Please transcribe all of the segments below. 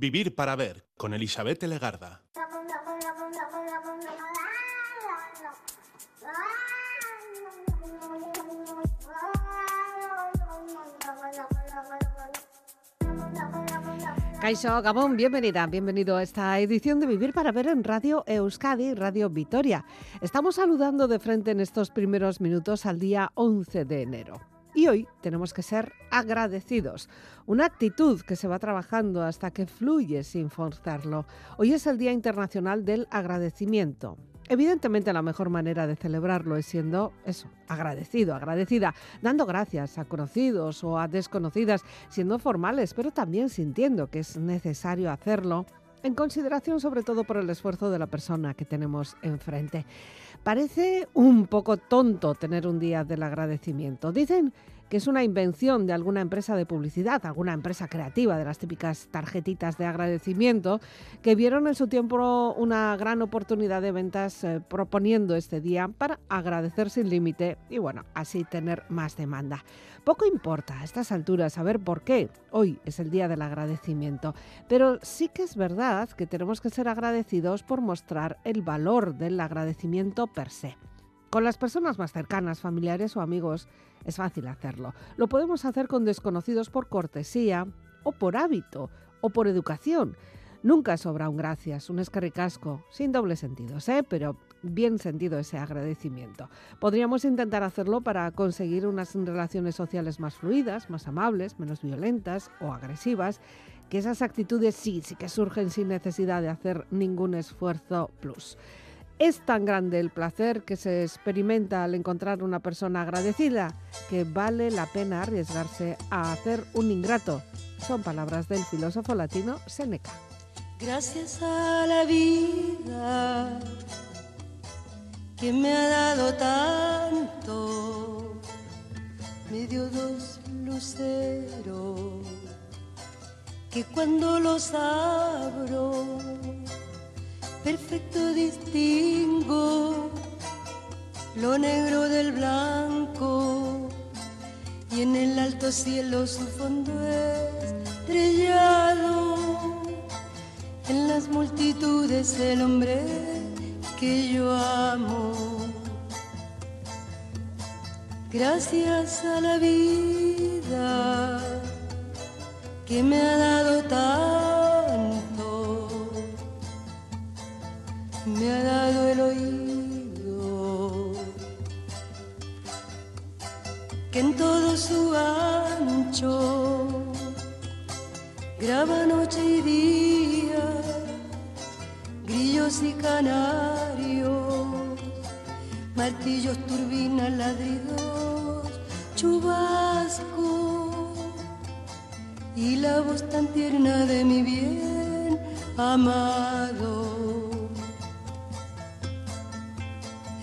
Vivir para ver con Elizabeth Legarda. Kaixo, Gabón, bienvenida, bienvenido a esta edición de Vivir para Ver en Radio Euskadi, Radio Vitoria. Estamos saludando de frente en estos primeros minutos al día 11 de enero. Y hoy tenemos que ser agradecidos, una actitud que se va trabajando hasta que fluye sin forzarlo. Hoy es el Día Internacional del Agradecimiento. Evidentemente la mejor manera de celebrarlo es siendo eso, agradecido, agradecida, dando gracias a conocidos o a desconocidas, siendo formales, pero también sintiendo que es necesario hacerlo en consideración sobre todo por el esfuerzo de la persona que tenemos enfrente. Parece un poco tonto tener un día del agradecimiento. Dicen que es una invención de alguna empresa de publicidad, alguna empresa creativa de las típicas tarjetitas de agradecimiento, que vieron en su tiempo una gran oportunidad de ventas eh, proponiendo este día para agradecer sin límite y bueno, así tener más demanda. Poco importa a estas alturas saber por qué hoy es el día del agradecimiento, pero sí que es verdad que tenemos que ser agradecidos por mostrar el valor del agradecimiento per se. Con las personas más cercanas, familiares o amigos, es fácil hacerlo. Lo podemos hacer con desconocidos por cortesía o por hábito o por educación. Nunca sobra un gracias, un escarricasco, sin doble sentido, ¿eh? pero bien sentido ese agradecimiento. Podríamos intentar hacerlo para conseguir unas relaciones sociales más fluidas, más amables, menos violentas o agresivas, que esas actitudes sí, sí que surgen sin necesidad de hacer ningún esfuerzo plus. Es tan grande el placer que se experimenta al encontrar una persona agradecida que vale la pena arriesgarse a hacer un ingrato. Son palabras del filósofo latino Seneca. Gracias a la vida que me ha dado tanto, me dio dos luceros que cuando los abro perfecto distingo lo negro del blanco. Y en el alto cielo su fondo estrellado en las multitudes el hombre que yo amo. Gracias a la vida que me ha dado tanto me ha dado el oído que en todo su ancho graba noche y día grillos y canarios martillos turbinas ladridos chubasco y la voz tan tierna de mi bien amado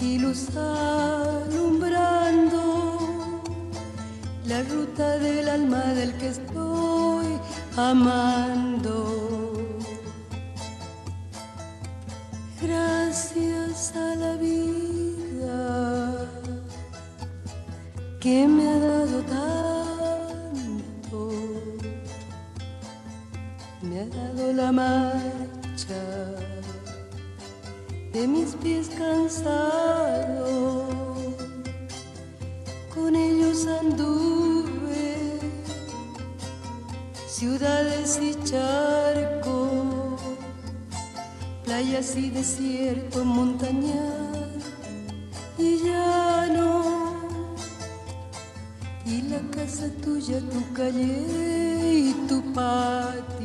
y luz alumbrando la ruta del alma del que estoy amando. Gracias a la vida que me ha dado tanto, me ha dado la marcha de mis pies cansados, ellos anduve ciudades y charcos, playas y desierto, montañas y llano, y la casa tuya, tu calle y tu patio.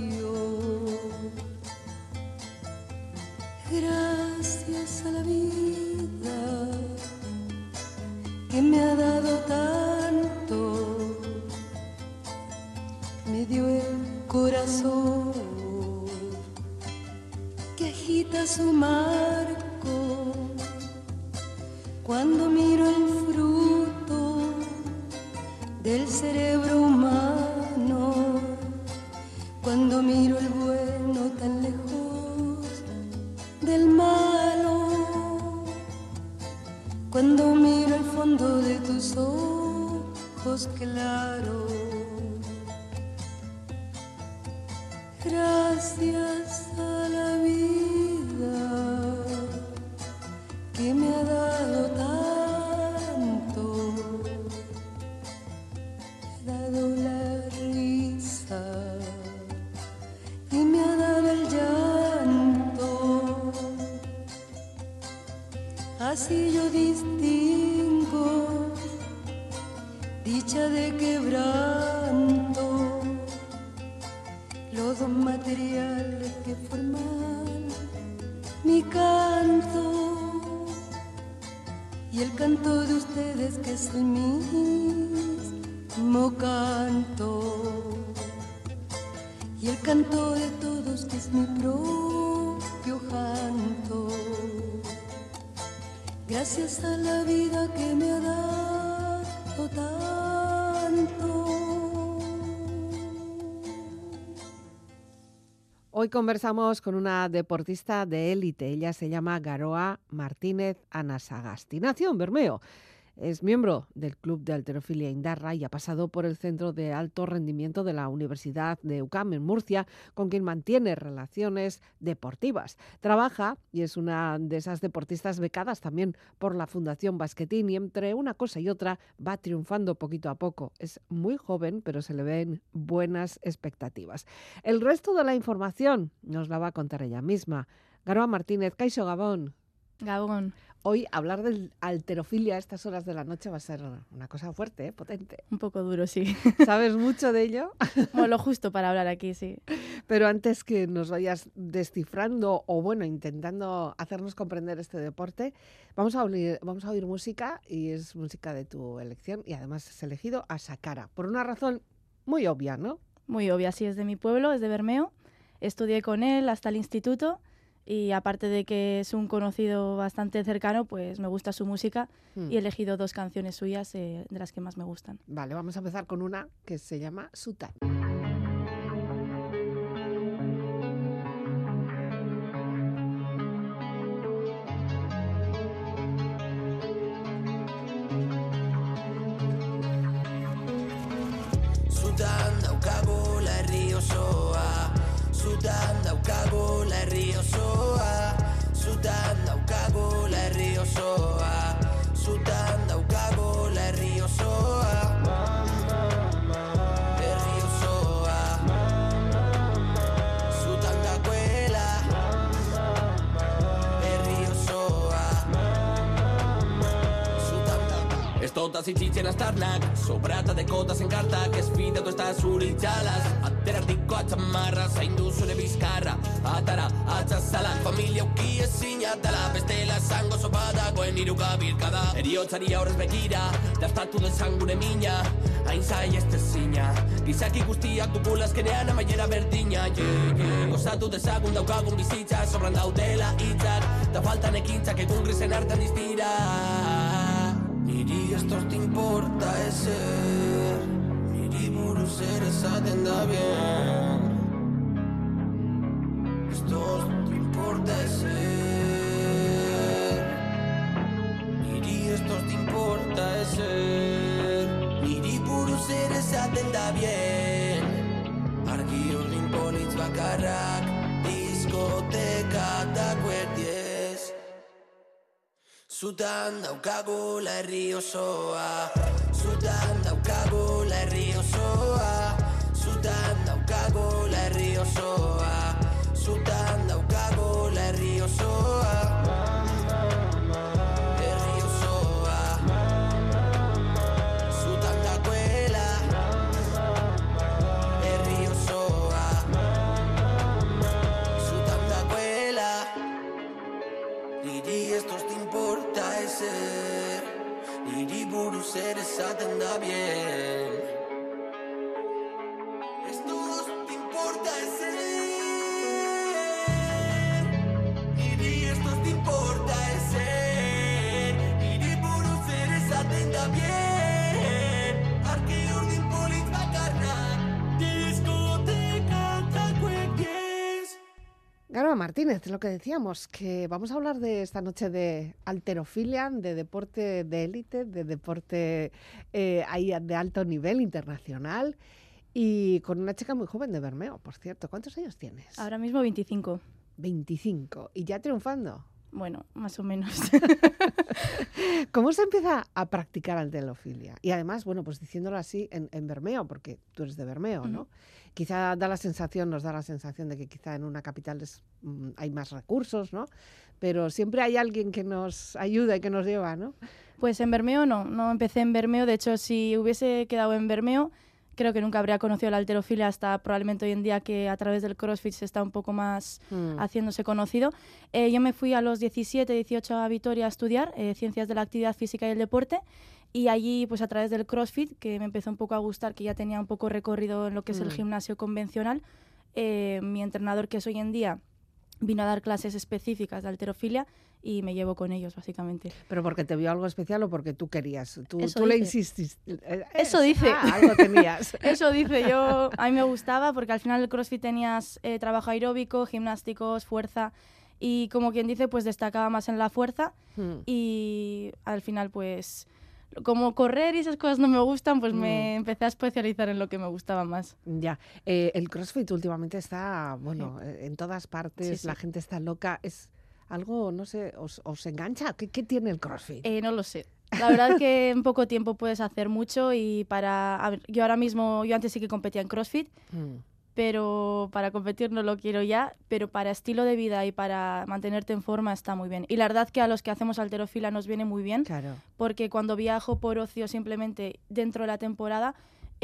Del cerebro humano, cuando miro el bueno tan lejos del malo, cuando miro el fondo de tus ojos claros. Gracias a la vida que me ha dado conversamos con una deportista de élite. Ella se llama Garoa Martínez Anasagasti. Nació Bermeo. Es miembro del Club de Alterofilia Indarra y ha pasado por el Centro de Alto Rendimiento de la Universidad de UCAM en Murcia, con quien mantiene relaciones deportivas. Trabaja y es una de esas deportistas becadas también por la Fundación Basquetín y entre una cosa y otra va triunfando poquito a poco. Es muy joven, pero se le ven buenas expectativas. El resto de la información nos la va a contar ella misma. Garoa Martínez, Caixo Gabón. Gabón. Hoy hablar de alterofilia a estas horas de la noche va a ser una cosa fuerte, ¿eh? potente. Un poco duro, sí. ¿Sabes mucho de ello? Bueno, lo justo para hablar aquí, sí. Pero antes que nos vayas descifrando o, bueno, intentando hacernos comprender este deporte, vamos a, oír, vamos a oír música y es música de tu elección y además has elegido a Sakara, por una razón muy obvia, ¿no? Muy obvia, sí, es de mi pueblo, es de Bermeo. Estudié con él hasta el instituto y aparte de que es un conocido bastante cercano, pues me gusta su música Hmm. y he elegido dos canciones suyas eh, de las que más me gustan. Vale, vamos a empezar con una que se llama Sutan. Zutan daukagu herri osoa. Zutan daukagu tota zitzitzen astarnak Sobrata de kotas en kartak Ez fidatu ez da zuritxalaz Ateratiko atzamarra Zaindu zure bizkarra Atara, atzazalak Familia uki ezin atala Bestela esango sopa dagoen iruka birkada Eriotzari aurrez begira Dastatu dezan gure mina Hain zai ez tezina Gizaki guztiak dugula azkenean amaiera berdina yeah, yeah. Gozatu dezagun daukagun bizitza Sobran daudela hitzak Da faltan ekintzak egun grisen hartan diztira Niri esto te importa ezer Niri buruz ere esaten da bien. Esto te importa ezer Niri esto te importa ezer Niri buruz ere esaten da bien. Argi urdin politz bakarrak Diskoteka Zutan daukagu herri osoa Zutan daukagu herri osoa Zutan daukagu herri osoa Zutan daukagu herri osoa ezer Niri buruz ere esaten da bien Estos te importa ezer Garba Martínez, lo que decíamos, que vamos a hablar de esta noche de alterofilia, de deporte de élite, de deporte eh, ahí de alto nivel internacional y con una chica muy joven de Bermeo, por cierto. ¿Cuántos años tienes? Ahora mismo 25. 25. ¿Y ya triunfando? Bueno, más o menos. ¿Cómo se empieza a practicar alterofilia? Y además, bueno, pues diciéndolo así en, en Bermeo, porque tú eres de Bermeo, ¿no? Quizá da la sensación, nos da la sensación de que quizá en una capital es, mm, hay más recursos, ¿no? Pero siempre hay alguien que nos ayuda y que nos lleva, ¿no? Pues en Bermeo no, no empecé en Bermeo. De hecho, si hubiese quedado en Bermeo, creo que nunca habría conocido la alterofilia hasta probablemente hoy en día que a través del CrossFit se está un poco más Mm. haciéndose conocido. Eh, yo me fui a los 17, 18 a Vitoria a estudiar eh, Ciencias de la Actividad Física y el Deporte y allí pues a través del CrossFit, que me empezó un poco a gustar, que ya tenía un poco recorrido en lo que es el Mm. gimnasio convencional, eh, mi entrenador que es hoy en día vino a dar clases específicas de alterofilia y me llevo con ellos básicamente. ¿Pero porque te vio algo especial o porque tú querías? Tú, Eso tú le insististe. Eh, Eso es- dice. ah, algo tenías. Eso dice yo, a mí me gustaba porque al final el CrossFit tenías eh, trabajo aeróbico, gimnásticos, fuerza y como quien dice pues destacaba más en la fuerza Mm. y al final pues como correr y esas cosas no me gustan pues Mm. me empecé a especializar en lo que me gustaba más. Ya, Eh, el CrossFit últimamente está, bueno, eh, en todas partes, Sí, sí. la gente está loca, es algo, no sé, os, os engancha. ¿Qué, qué tiene el CrossFit? Eh, no lo sé. La verdad que en poco tiempo puedes hacer mucho y para... a ver, yo ahora mismo, yo antes sí que competía en CrossFit, Mm. Pero para competir no lo quiero ya, pero para estilo de vida y para mantenerte en forma está muy bien. Y la verdad que a los que hacemos alterofila nos viene muy bien, Claro. porque cuando viajo por ocio simplemente dentro de la temporada,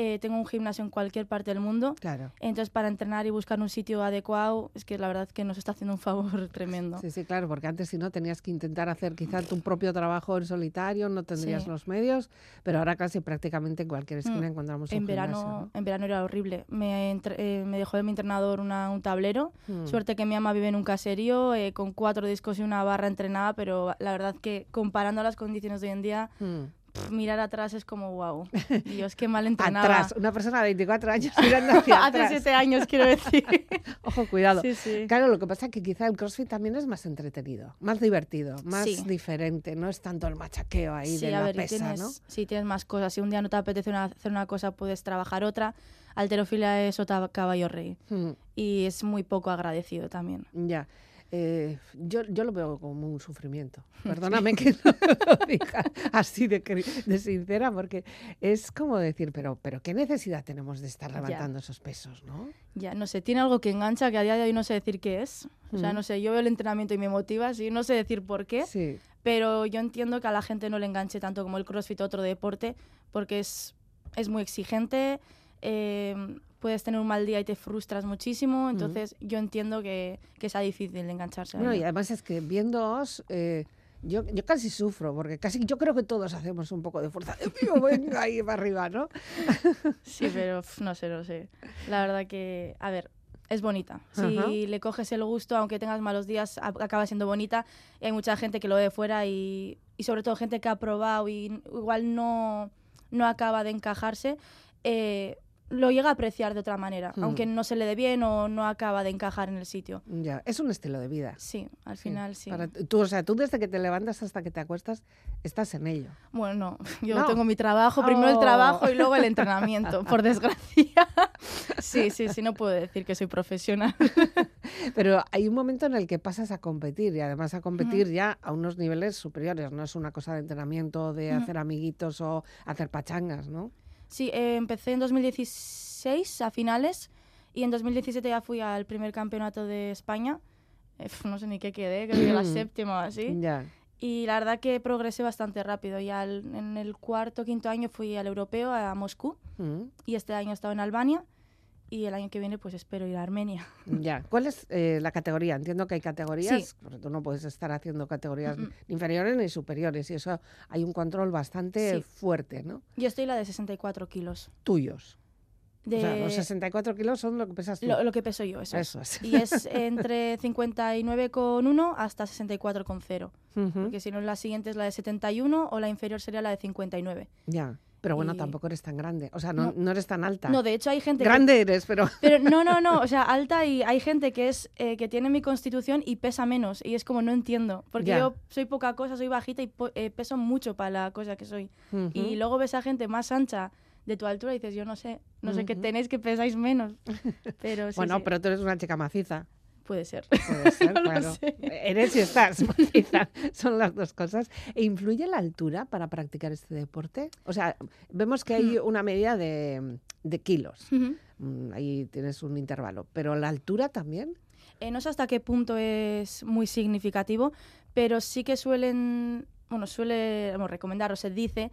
eh, tengo un gimnasio en cualquier parte del mundo. Claro. Entonces, para entrenar y buscar un sitio adecuado, es que la verdad que nos está haciendo un favor tremendo. Sí, sí, claro, porque antes si no tenías que intentar hacer quizá tu propio trabajo en solitario, no tendrías Sí. los medios, pero ahora casi prácticamente en cualquier esquina Mm. encontramos En un verano, gimnasio, ¿no? en verano era horrible. Me, entre- eh, me dejó de mi entrenador una- un tablero. Mm. Suerte que mi ama vive en un caserío eh, con cuatro discos y una barra entrenada, pero la verdad que comparando las condiciones de hoy en día, Mm. Mirar atrás es como wow. Dios, qué mal entrenaba. Atrás, una persona de 24 años mirando hacia Hace atrás. siete años, quiero decir. Ojo, cuidado. sí, sí. Claro, lo que pasa es que quizá el CrossFit también es más entretenido, más divertido, más Sí. diferente, no es tanto el machaqueo ahí Sí, de a la ver, pesa, tienes, ¿no? sí, tienes más cosas. Si un día no te apetece una- hacer una cosa, puedes trabajar otra. Alterofilia es otra caballo rey. Mm, Y es muy poco agradecido también. ya. Eh, yo, yo lo veo como un sufrimiento. Perdóname que no lo diga así de, de sincera, porque es como decir, pero, pero ¿qué necesidad tenemos de estar Ya. levantando esos pesos, no? Ya, no sé, tiene algo que engancha que a día de hoy no sé decir qué es. O sea, Mm. no sé, yo veo el entrenamiento y me motiva, sí, no sé decir por qué, Sí. pero yo entiendo que a la gente no le enganche tanto como el CrossFit o otro deporte, porque es, es muy exigente, eh, puedes tener un mal día y te frustras muchísimo, entonces yo entiendo que, que sea difícil de engancharse. a No, y además es que viéndoos, eh, yo, yo casi sufro, porque casi yo creo que todos hacemos un poco de fuerza. Mío, venga ahí para arriba, ¿no? Sí, pero no sé, no sé. La verdad que, a ver, es bonita. Si Ajá. le coges el gusto, aunque tengas malos días, acaba siendo bonita. Y hay mucha gente que lo ve de fuera y, y sobre todo gente que ha probado y igual no, no acaba de encajarse. eh, lo llega a apreciar de otra manera, Hmm. aunque no se le dé bien o no acaba de encajar en el sitio. Ya, es un estilo de vida. Sí, al final sí. para tú, o sea, tú desde que te levantas hasta que te acuestas, estás en ello. Bueno, no, yo No. tengo mi trabajo, primero el Oh. trabajo y luego el entrenamiento, por desgracia. Sí, sí, sí, no puedo decir que soy profesional. Pero hay un momento en el que pasas a competir y además a competir ya a unos niveles superiores. No es una cosa de entrenamiento, de hacer amiguitos o hacer pachangas, ¿no? Sí, eh, empecé en 2016 a finales y en 2017 ya fui al primer campeonato de España. Eh, no sé ni qué quedé, creo que la séptima o así. Ya. Y la verdad que progresé bastante rápido. Ya en el cuarto quinto año fui al europeo, a Moscú, Mm, y este año he estado en Albania. Y el año que viene, pues espero ir a Armenia. Ya. ¿Cuál es eh, la categoría? Entiendo que hay categorías, Sí. porque tú no puedes estar haciendo categorías Mm, mm. ni inferiores ni superiores y eso hay un control bastante Sí. fuerte, ¿no? Yo estoy la de 64 kilos. Tuyos. De O sea, los 64 kilos son lo que pesas tú. lo, lo que peso yo, eso. es. Eso es. Y es entre 59,1 hasta 64,0. Ujú, Porque si no, la siguiente es la de 71 o la inferior sería la de 59. Ya. Pero bueno, Y- tampoco eres tan grande. O sea, no, No. no eres tan alta. No, de hecho hay gente que grande eres, pero... Pero no, no, no, o sea, alta y hay gente que es eh, que tiene mi constitución y pesa menos y es como no entiendo, porque Ya. yo soy poca cosa, soy bajita y eh, peso mucho para la cosa que soy. Ujú. Y luego ves a gente más ancha de tu altura y dices, yo no sé, no sé qué tenéis que pesáis menos. Pero sí, bueno, sí, pero tú eres una chica maciza. Puede ser. Puede ser, No claro. Eres y estás. Son las dos cosas. ¿E influye la altura para practicar este deporte? O sea, vemos que hay una medida de, de kilos. Mm, Ahí tienes un intervalo. ¿Pero la altura también? Eh, no sé hasta qué punto es muy significativo, pero sí que suelen, bueno, suele bueno, recomendar o se dice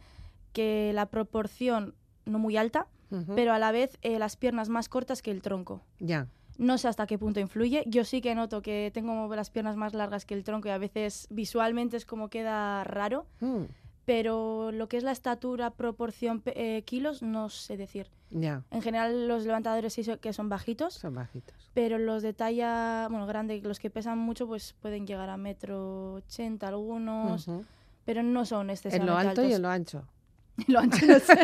que la proporción no muy alta, pero a la vez eh, las piernas más cortas que el tronco. Ya. No sé hasta qué punto influye. Yo sí que noto que tengo las piernas más largas que el tronco y a veces visualmente es como queda raro, Mm, pero lo que es la estatura, proporción, eh, kilos, no sé decir. Ya. En general los levantadores sí que son bajitos, Son bajitos. pero los de talla, bueno, grande, los que pesan mucho, pues pueden llegar a metro ochenta algunos, Ujú. pero no son En excesivamente lo alto y en lo ancho. Lo ancho no sé.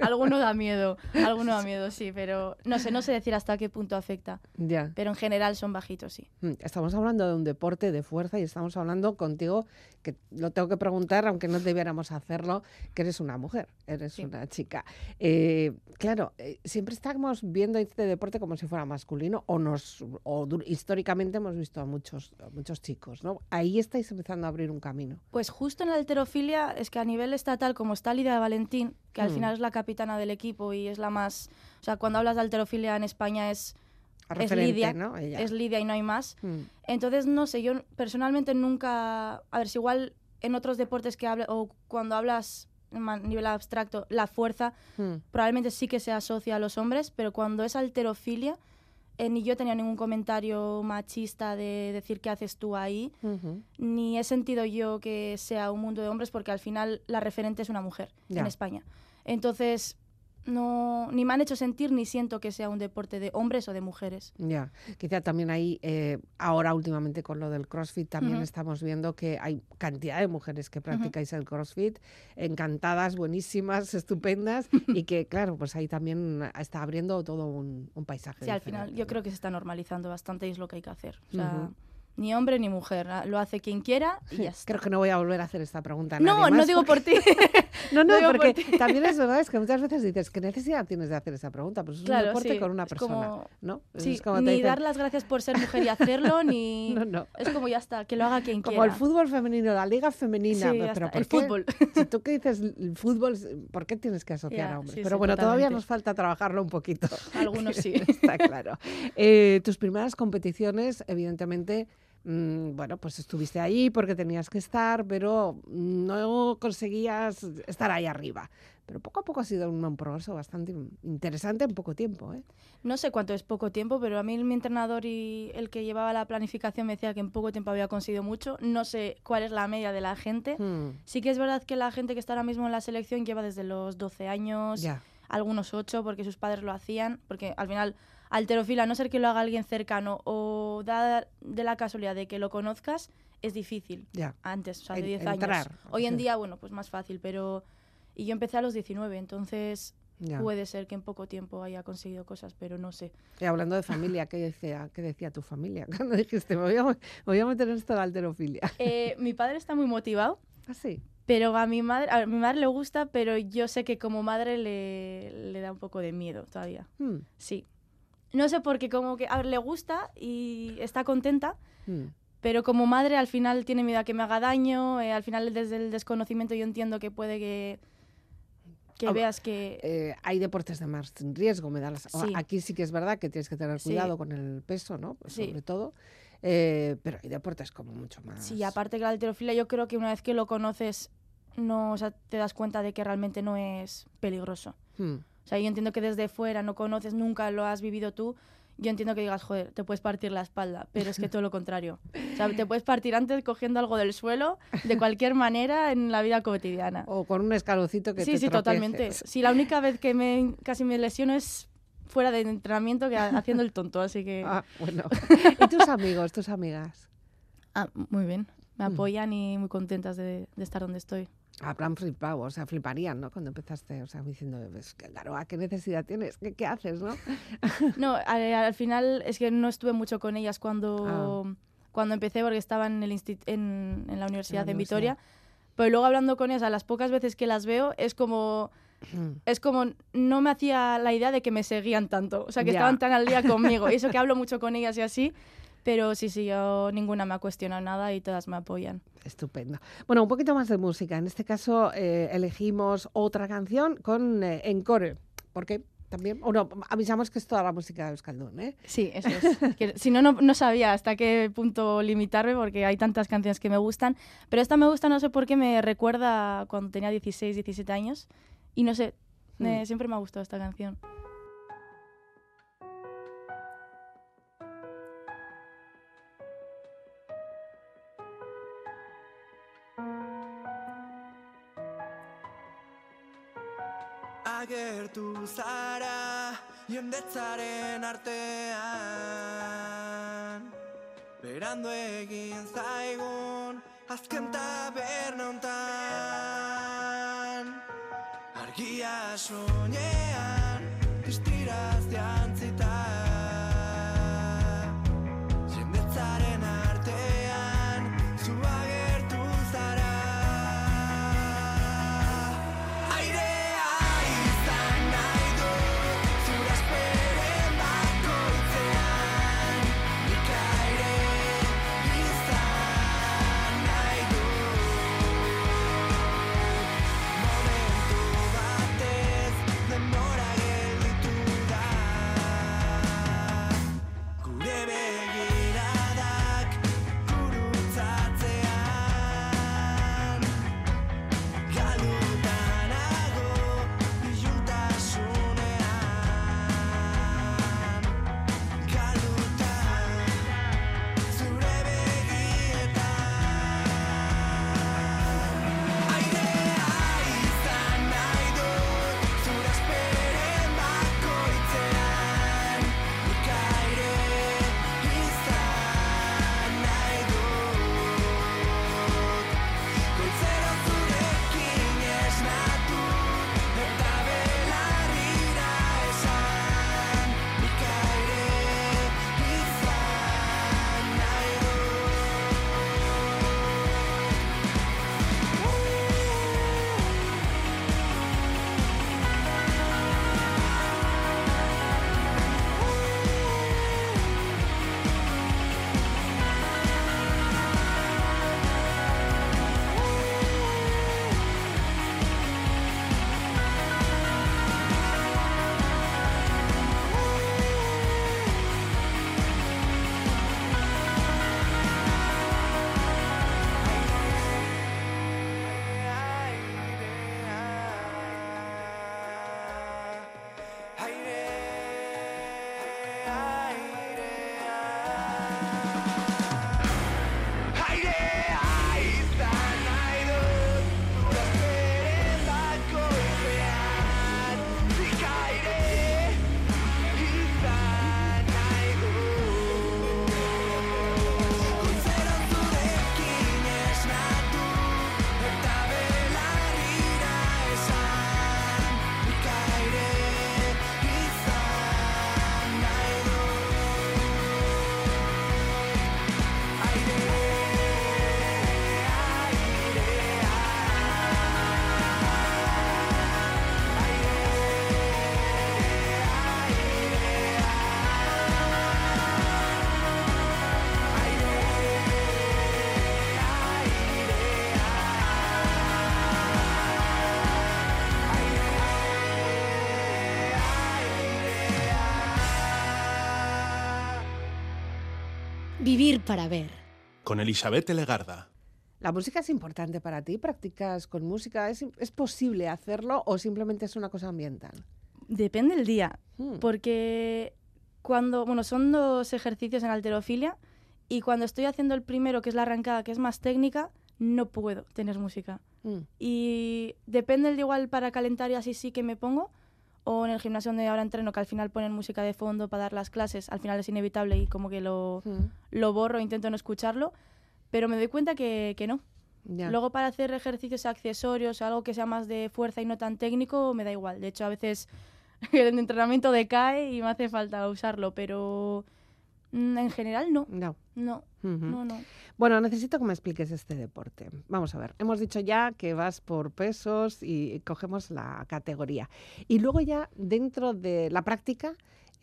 alguno da miedo, alguno da miedo, sí, pero no sé, no sé decir hasta qué punto afecta, Ya. pero en general son bajitos, sí. Mm, Estamos hablando de un deporte de fuerza y estamos hablando contigo, que lo tengo que preguntar, aunque no debiéramos hacerlo, que eres una mujer, eres Sí. una chica. Eh, claro, eh, siempre estamos viendo este deporte como si fuera masculino o nos o históricamente hemos visto a muchos, a muchos chicos, ¿no? Ahí estáis empezando a abrir un camino. Pues justo en la alterofilia es que a nivel estatal, como está Lidia Valentín, que al Mm. final es la capitana del equipo y es la más... O sea, cuando hablas de alterofilia en España es, es Lidia, ¿no? Ella. es Lidia y no hay más. Mm, Entonces, no sé, yo personalmente nunca... A ver, si igual en otros deportes que habla o cuando hablas a nivel abstracto, la fuerza mm, probablemente sí que se asocia a los hombres, pero cuando es alterofilia, eh, ni yo tenido ningún comentario machista de decir qué haces tú ahí, ni he sentido yo que sea un mundo de hombres porque al final la referente es una mujer Ya. en España. Entonces, no, ni me han hecho sentir ni siento que sea un deporte de hombres o de mujeres. Ya, quizá también ahí, eh, ahora últimamente con lo del CrossFit, también estamos viendo que hay cantidad de mujeres que practicáis el CrossFit, encantadas, buenísimas, estupendas, y que claro, pues ahí también está abriendo todo un, un paisaje. Sí, al final yo creo que se está normalizando bastante y es lo que hay que hacer. O sea. Ni hombre ni mujer, ah, lo hace quien quiera y ya está. Creo que no voy a volver a hacer esta pregunta. a no, nadie no más, digo por ti. No, no, No por porque también es verdad, es que muchas veces dices, ¿qué necesidad tienes de hacer esa pregunta? Pues es Claro, un deporte sí, con una persona, como- ¿no? Sí, es como te ni dicen, dar las gracias por ser mujer y hacerlo, ni... No, no. Es como ya está, que lo haga quien Como quiera. el fútbol femenino, la liga femenina. Sí, pero ¿por el qué? fútbol. Si tú que dices el fútbol, ¿por qué tienes que asociar a hombres? pero bueno, todavía nos falta trabajarlo un poquito. Algunos sí. Está claro. Eh, tus primeras competiciones, evidentemente, mm, bueno, pues estuviste ahí porque tenías que estar, pero no conseguías estar ahí arriba. Pero poco a poco ha sido un, un progreso bastante interesante en poco tiempo. ¿eh? No sé cuánto es poco tiempo, pero a mí mi entrenador y el que llevaba la planificación me decía que en poco tiempo había conseguido mucho. No sé cuál es la media de la gente. Hmm, Sí que es verdad que la gente que está ahora mismo en la selección lleva desde los 12 años, ya, algunos 8 porque sus padres lo hacían, porque al final alterofila, a no ser que lo haga alguien cercano o da de la casualidad de que lo conozcas, es difícil. ya. Antes, o sea, de En- 10 entrar, años. Hoy en sí. día, bueno, pues más fácil, pero... Y yo empecé a los 19, entonces ya. puede ser que en poco tiempo haya conseguido cosas, pero no sé. Y hablando de familia, ¿qué decía, qué decía tu familia cuando dijiste, me voy a, me voy a meter en esto de la alterofilia? Eh, mi padre está muy motivado, Así. pero a mi madre, a mi madre le gusta, pero yo sé que como madre le, le da un poco de miedo todavía. Hmm, Sí. No sé por qué, como que, a ver, le gusta y está contenta, hmm. pero como madre al final tiene miedo a que me haga daño, eh, al final desde el desconocimiento yo entiendo que puede que, que Ah, veas que... Eh, hay deportes de más riesgo, me da la- o- Sí. Aquí sí que es verdad que tienes que tener Sí. cuidado con el peso, ¿no? Pues Sí. Sobre todo. Eh, pero hay deportes como mucho más. Sí, aparte que la alterofilia yo creo que una vez que lo conoces, no, o sea, te das cuenta de que realmente no es peligroso. Hmm, O sea, yo entiendo que desde fuera no conoces, nunca lo has vivido tú. Yo entiendo que digas, joder, te puedes partir la espalda, pero es que todo lo contrario. O sea, te puedes partir antes cogiendo algo del suelo, de cualquier manera, en la vida cotidiana. O con un escalocito que Sí, te sí, totalmente. tropieces. Sí, la única vez que me, casi me lesiono es fuera de entrenamiento que ha- haciendo el tonto, así que... Ah, bueno. ¿Y tus amigos, tus amigas? Ah, muy bien. Me Mm. apoyan y muy contentas de, de estar donde estoy. Habrán flipado, o sea, fliparían, ¿no? Cuando empezaste, o sea, diciendo, pues, claro, ¿a qué necesidad tienes? ¿Qué, qué haces, no? No, al, al final es que no estuve mucho con ellas cuando, cuando empecé porque estaba en, el en, en la universidad en universidad. Vitoria. Pero luego hablando con ellas, a las pocas veces que las veo, es como, es como no me hacía la idea de que me seguían tanto. O sea, que Ya. estaban tan al día conmigo. Y eso que hablo mucho con ellas y así. Pero sí, sí, yo ninguna me ha cuestionado nada y todas me apoyan. Estupendo. Bueno, un poquito más de música. En este caso eh, elegimos otra canción con eh, Encore. Porque también, o no, avisamos que es toda la música de Euskaldun, ¿eh? Sí, eso es. Que si no, no, no sabía hasta qué punto limitarme porque hay tantas canciones que me gustan. Pero esta me gusta, no sé por qué, me recuerda cuando tenía 16, 17 años. Y no sé, me- Mm. siempre me ha gustado esta canción. Agertu zara jendetzaren artean. Berandu egin zaigun azken taberna hontan Argia soinean distiraz jantzita Vivir para ver. Con Elizabeth Legarda. ¿La música es importante para ti? ¿Practicas con música? ¿Es, es posible hacerlo o simplemente es una cosa ambiental? Depende del día. Hmm. Porque cuando, bueno, son dos ejercicios en alterofilia y cuando estoy haciendo el primero, que es la arrancada, que es más técnica, no puedo tener música. Mm. Y depende del día igual para calentar y así sí que me pongo, o en el gimnasio donde ahora entreno, que al final ponen música de fondo para dar las clases, al final es inevitable y como que lo, Mm. lo borro, intento no escucharlo, pero me doy cuenta que, que no. Luego para hacer ejercicios accesorios, algo que sea más de fuerza y no tan técnico, me da igual. De hecho, a veces el entrenamiento decae y me hace falta usarlo, pero en general no. No. No, no, no. Bueno, necesito que me expliques este deporte. Vamos a ver, hemos dicho ya que vas por pesos y cogemos la categoría. Y luego ya dentro de la práctica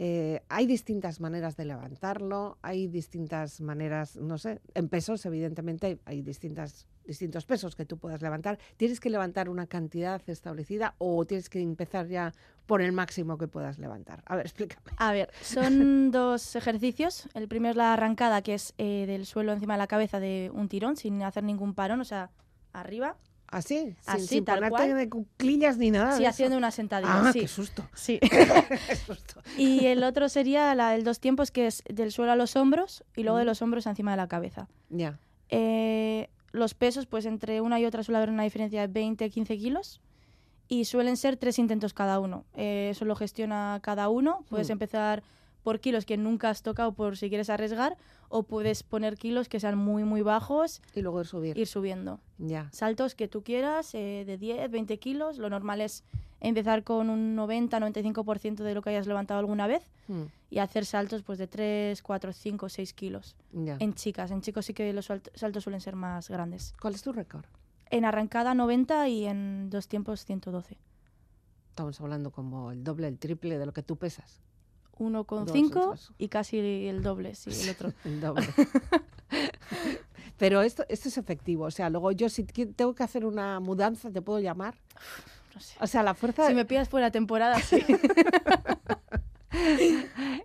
eh, hay distintas maneras de levantarlo, hay distintas maneras, no sé, en pesos evidentemente hay, hay distintas, distintos pesos que tú puedas levantar. ¿Tienes que levantar una cantidad establecida o tienes que empezar ya por el máximo que puedas levantar? A ver, explícame. A ver, son dos ejercicios. El primero es la arrancada, que es eh, del suelo encima de la cabeza de un tirón, sin hacer ningún parón, o sea, arriba. ¿Así? Sin, Así, sin tal ponerte cual. de cuclillas ni nada. Sí, haciendo una sentadilla. Ah, sí. qué susto. Sí. qué susto. Y el otro sería la del dos tiempos, que es del suelo a los hombros y luego de los hombros encima de la cabeza. Ya. Eh, los pesos, pues entre una y otra suele haber una diferencia de 20-15 kilos y suelen ser tres intentos cada uno. Eh, eso lo gestiona cada uno. Puedes Mm. empezar por kilos que nunca has tocado por si quieres arriesgar o puedes poner kilos que sean muy, muy bajos, Y luego subir. ir subiendo. Ya. Saltos que tú quieras, eh, de 10, 20 kilos. Lo normal es empezar con un 90-95% de lo que hayas levantado alguna vez Mm, y hacer saltos pues de 3, 4, 5, 6 kilos. ya. En chicas, en chicos sí que los salt- saltos suelen ser más grandes. ¿Cuál es tu récord? En arrancada 90 y en dos tiempos 112. Estamos hablando como el doble, el triple de lo que tú pesas. 1,5 Dos, y casi el doble, sí, el otro. El doble. Pero esto, esto es efectivo. O sea, luego yo si tengo que hacer una mudanza, ¿te puedo llamar? No sé. O sea, la fuerza... Si me pillas fuera temporada, sí.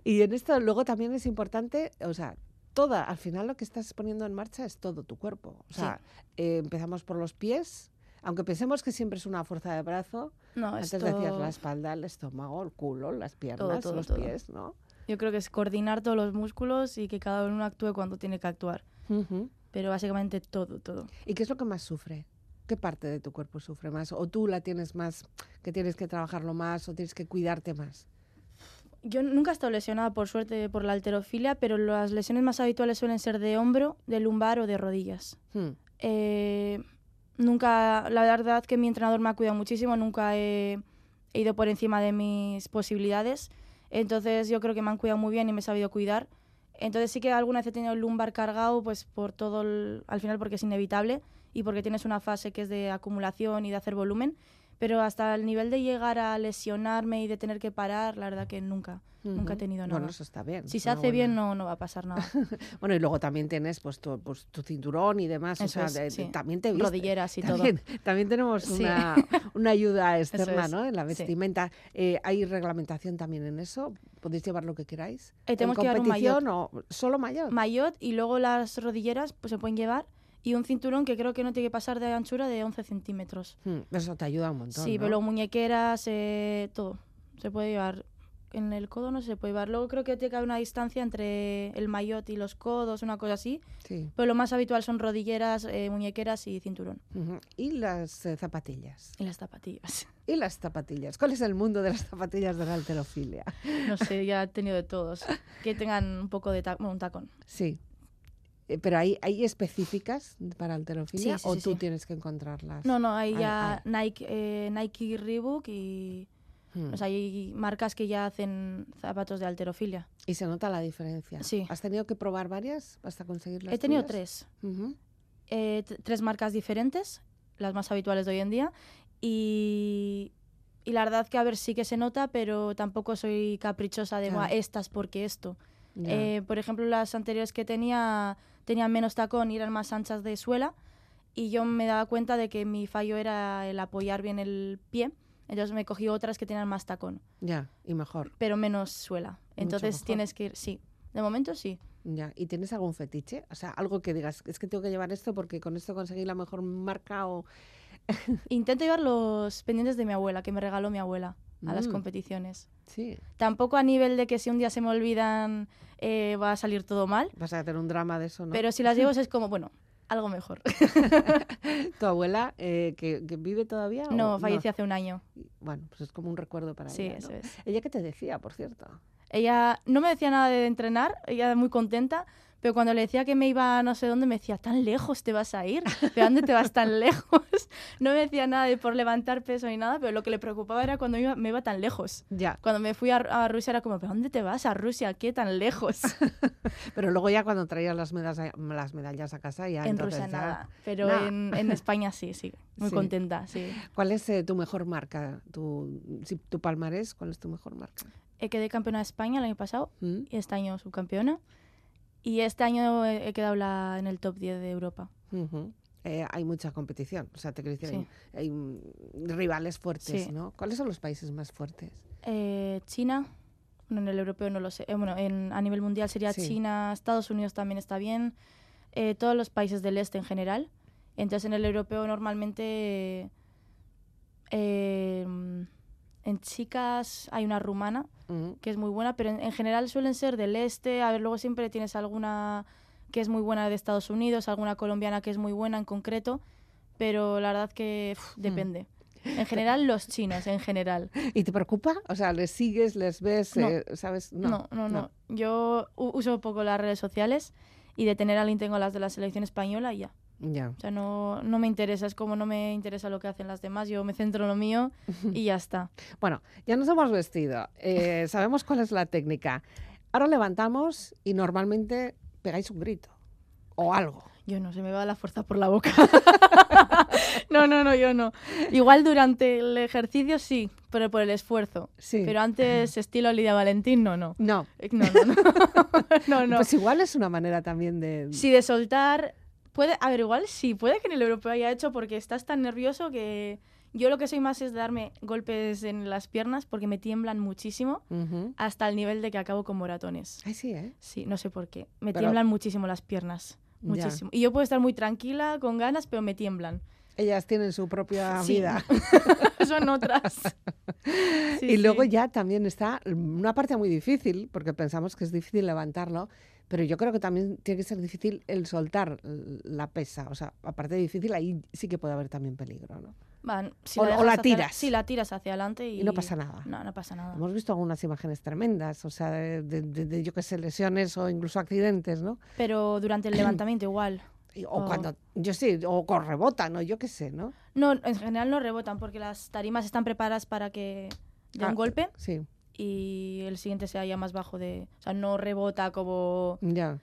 Y en esto luego también es importante, o sea, toda, al final lo que estás poniendo en marcha es todo tu cuerpo. O Sí. sea, eh, empezamos por los pies, aunque pensemos que siempre es una fuerza de brazo, No, antes esto decías la espalda, el estómago, el culo, las piernas, todo, los todo. pies, ¿no? yo creo que es coordinar todos los músculos y que cada uno actúe cuando tiene que actuar. Pero básicamente todo, todo. ¿Y qué es lo que más sufre? ¿Qué parte de tu cuerpo sufre más? ¿O tú la tienes más, que tienes que trabajarlo más o tienes que cuidarte más? Yo nunca he estado lesionada, por suerte, por la alterofilia, pero las lesiones más habituales suelen ser de hombro, de lumbar o de rodillas. Hmm, Eh, nunca, la verdad que mi entrenador me ha cuidado muchísimo, nunca he, ido por encima de mis posibilidades. Entonces yo creo que me han cuidado muy bien y me he sabido cuidar. Entonces sí que alguna vez he tenido el lumbar cargado, pues por todo, al final porque es inevitable y porque tienes una fase que es de acumulación y de hacer volumen. Pero hasta el nivel de llegar a lesionarme y de tener que parar, la verdad que nunca, nunca he tenido nada. Bueno, eso está bien. si se hace bien no, no va a pasar nada. Bueno, y luego también tienes pues tu, pues, tu cinturón y demás. o sea, es, sí. también te viste. Rodilleras y todo. También, también tenemos Sí. una, una ayuda externa es, ¿no? en la sí. vestimenta. Eh, ¿Hay reglamentación también en eso? ¿Podéis llevar lo que queráis? Eh, ¿En tenemos que llevar un o solo mayor? maillot y luego las rodilleras pues se pueden llevar y un cinturón que creo que no tiene que pasar de anchura de 11 centímetros. Hmm, Eso te ayuda un montón. sí, ¿no? pero luego muñequeras, eh, todo. Se puede llevar. En el codo no se puede llevar. Luego creo que tiene que haber una distancia entre el maillot y los codos, una cosa así. Sí. Pero lo más habitual son rodilleras, eh, muñequeras y cinturón. Y las eh, zapatillas. Y las zapatillas. Y las zapatillas. ¿Cuál es el mundo de las zapatillas de la alterofilia? No sé, ya he tenido de todos. Que tengan un poco de ta- bueno, un tacón. Sí. Eh, Pero hay, hay específicas para alterofilia Sí, sí, o sí, tú tienes que encontrarlas. No, no, hay Hay- ya Nike, eh, Nike Reebok y... Hmm. O sea, hay marcas que ya hacen zapatos de alterofilia. Y se nota la diferencia. Sí. ¿Has tenido que probar varias hasta conseguir las He tenido tuyas? tres. Eh, tres marcas diferentes, las más habituales de hoy en día. Y, y la verdad que, a ver, sí que se nota, pero tampoco soy caprichosa de, Claro. "Buah, estas porque esto. Eh, por ejemplo, las anteriores que tenía tenían menos tacón y eran más anchas de suela. Y yo me daba cuenta de que mi fallo era el apoyar bien el pie. Entonces me cogí otras que tenían más tacón, Ya, y mejor. pero menos suela. Entonces tienes que ir, sí. De momento sí. Ya. ¿Y tienes algún fetiche? O sea, algo que digas, es que tengo que llevar esto porque con esto conseguí la mejor marca o... Intento llevar los pendientes de mi abuela, que me regaló mi abuela a las Mm. competiciones. Sí, Tampoco a nivel de que si un día se me olvidan eh, va a salir todo mal, vas a hacer un drama de eso, ¿no? pero si las llevo es como, bueno, algo mejor. ¿Tu abuela eh, que, que vive todavía? no, falleció hace un año. Bueno, pues es como un recuerdo para Sí, ella, ¿no? es. ¿Ella qué te decía, por cierto? Ella no me decía nada de entrenar, ella muy contenta, Pero cuando le decía que me iba a no sé dónde, me decía, ¿tan lejos te vas a ir? ¿De dónde te vas tan lejos? No me decía nada de por levantar peso ni nada, pero lo que le preocupaba era cuando iba- me iba tan lejos. Ya. Cuando me fui a, a Rusia era como, ¿pero dónde te vas a Rusia? ¿Qué tan lejos? Pero luego ya cuando traías las medallas, las medallas a casa ya en entonces Rusia ya- nada, pero. En, en España sí, sí. Muy Sí. contenta, sí. ¿Cuál es eh, tu mejor marca? Tu, si, tu palmarés, ¿cuál es tu mejor marca? Eh, quedé campeona de España el año pasado ¿Mm? y este año subcampeona. Y este año he, quedado la- en el top 10 de Europa. Eh, hay mucha competición, o sea, te quiero decir, Sí. hay, hay, rivales fuertes, Sí. ¿no? ¿Cuáles son los países más fuertes? Eh, China, bueno, en el europeo no lo sé. Eh, bueno, en, a nivel mundial sería Sí. China, Estados Unidos también está bien, todos los países del este en general. Entonces en el europeo normalmente en chicas hay una rumana Ujú. que es muy buena, pero en, en general suelen ser del este. A ver, luego siempre tienes alguna que es muy buena de Estados Unidos, alguna colombiana que es muy buena en concreto, pero la verdad que uf, depende. En general, los chinos, en general. ¿Y te preocupa? O sea, ¿les sigues, les ves, No. eh, sabes? No, no, no. Yo u- uso poco las redes sociales y de tener a alguien tengo las de la selección española y ya. Ya. O sea, no, no me interesa, es como no me interesa lo que hacen las demás, yo me centro en lo mío y ya está. Bueno, ya nos hemos vestido, eh, sabemos cuál es la técnica. Ahora levantamos y normalmente pegáis un grito o algo. Yo no, se me va la fuerza por la boca. no, no, no, yo no. Igual durante el ejercicio sí, pero por el esfuerzo. Sí. Pero antes, estilo Lidia Valentín, no, no. No, Eh, No, no, no. no, no. pues igual es una manera también de... Sí, de soltar. Puede, a ver, igual sí, puede que en el europeo haya hecho porque estás tan nervioso que yo lo que soy más es darme golpes en las piernas porque me tiemblan muchísimo Ujú. hasta el nivel de que acabo con moratones. Ay, sí, ¿eh? Sí, no sé por qué. Me Pero- tiemblan muchísimo las piernas. Ya. Muchísimo. Y yo puedo estar muy tranquila, con ganas, pero me tiemblan. Ellas tienen su propia Sí. vida. Son otras. Sí, y luego sí. ya también está una parte muy difícil, porque pensamos que es difícil levantarlo, pero yo creo que también tiene que ser difícil el soltar la pesa. O sea, aparte de difícil, ahí sí que puede haber también peligro, ¿no? Van, si O- o dejas la hacia- tiras. Sí, la tiras hacia adelante y... Y no pasa nada. No, no pasa nada. Hemos visto algunas imágenes tremendas, o sea, de, de- de- de, yo qué sé, lesiones o incluso accidentes, ¿no? Pero durante el levantamiento igual. O Oh. cuando, yo sí, o con rebotan, o yo qué sé, ¿no? No, en general no rebotan porque las tarimas están preparadas para que dé Ah, un golpe Sí, y el siguiente sea ya más bajo de... O sea, no rebota como... ya.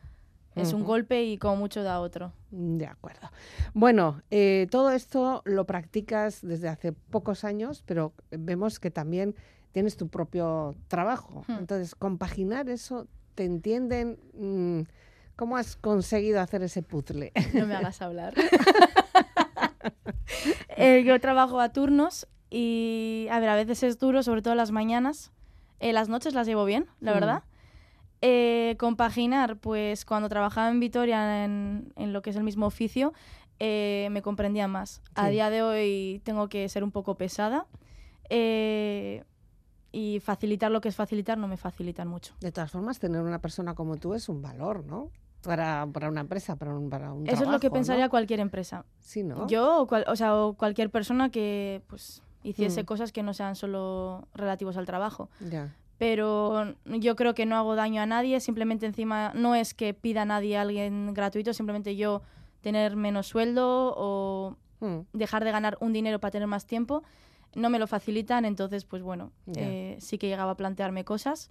Es un golpe y como mucho da otro. De acuerdo. Bueno, eh, todo esto lo practicas desde hace pocos años, pero vemos que también tienes tu propio trabajo. Hmm. Entonces, compaginar eso, ¿te entienden? Mm, ¿Cómo has conseguido hacer ese puzzle? No me hagas hablar. Eh, yo trabajo a turnos y, a ver, a veces es duro, sobre todo las mañanas. Eh, las noches las llevo bien, la Mm. verdad. Eh, compaginar, pues cuando trabajaba en Vitoria en, en lo que es el mismo oficio, eh, me comprendía más. A día de hoy tengo que ser un poco pesada eh, y facilitar lo que es facilitar no me facilitan mucho. De todas formas, tener una persona como tú es un valor, ¿no? Para, para una empresa, para un, para un Eso es lo que pensaría ¿no? cualquier empresa. Sí, ¿no? Yo, o, cual- o sea, o cualquier persona que pues hiciese Mm. cosas que no sean solo relativos al trabajo. Pero yo creo que no hago daño a nadie, simplemente encima no es que pida a nadie a alguien gratuito, simplemente yo tener menos sueldo o Mm, dejar de ganar un dinero para tener más tiempo, no me lo facilitan, entonces pues bueno, eh, sí que llegaba a plantearme cosas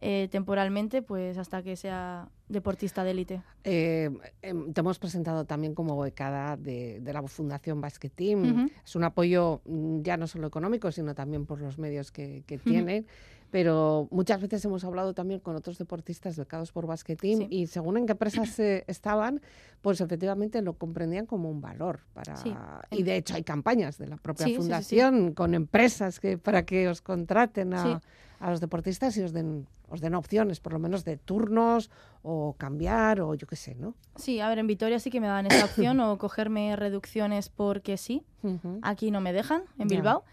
eh, temporalmente, pues hasta que sea deportista de élite. Eh, em, te hemos presentado también como becada de, de la Fundación Basket Team. Ujú. Es un apoyo mm, ya no solo económico, sino también por los medios que, que tienen. Pero muchas veces hemos hablado también con otros deportistas becados por Basket Team Sí. y según en qué empresas eh, estaban, pues efectivamente lo comprendían como un valor. para Sí. Y de hecho hay campañas de la propia Sí, fundación con empresas que para que os contraten a, a los deportistas y os den, os den opciones, por lo menos de turnos o cambiar o yo qué sé, ¿no? Sí, a ver, en Vitoria sí que me dan esa opción o cogerme reducciones porque sí. Ujú. Aquí no me dejan, en Ya. Bilbao.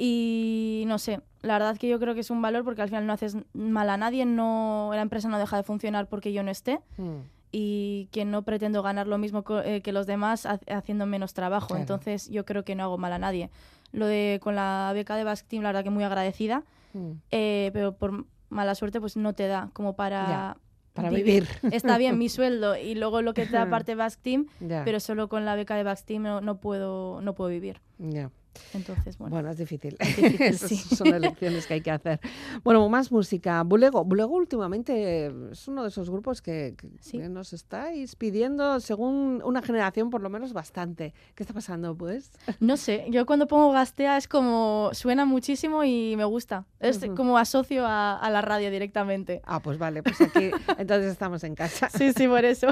Y no sé, la verdad que yo creo que es un valor porque al final no haces mal a nadie, no, la empresa no deja de funcionar porque yo no esté Mm. y que no pretendo ganar lo mismo eh, que los demás ha- haciendo menos trabajo. Claro. Entonces yo creo que no hago mal a nadie. Lo de con la beca de Basque Team, la verdad que muy agradecida, Mm. eh, pero por mala suerte pues no te da como para Para vivir. Está bien mi sueldo y luego lo que te da aparte Basque Team, pero solo con la beca de Basque Team no, no puedo, no puedo vivir. ya. Entonces, bueno. Bueno, es difícil. difícil, Esas sí. Son elecciones que hay que hacer. Bueno, más música. Bulego. Bulego últimamente es uno de esos grupos que, que- Sí. nos estáis pidiendo, según una generación, por lo menos bastante. ¿Qué está pasando, pues? No sé, yo cuando pongo Gastea es como suena muchísimo y me gusta. Es Ujú. como asocio a, a la radio directamente. Ah, pues vale, pues aquí entonces estamos en casa. Sí, sí, por eso.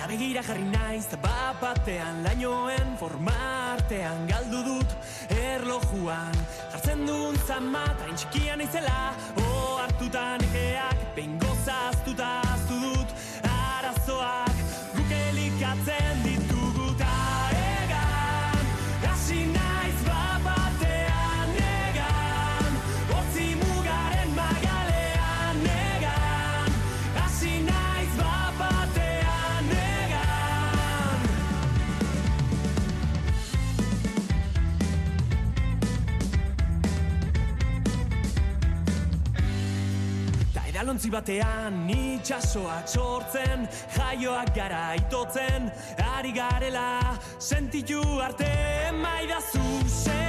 Gora begira jarri naiz bat batean lainoen formartean galdu dut erlojuan. Jartzen duen zama hain txikian izela o hartutan egeak behin gozaztuta edalontzi batean itxasoak sortzen Jaioak gara itotzen Ari garela sentitu arte Maidazu segundu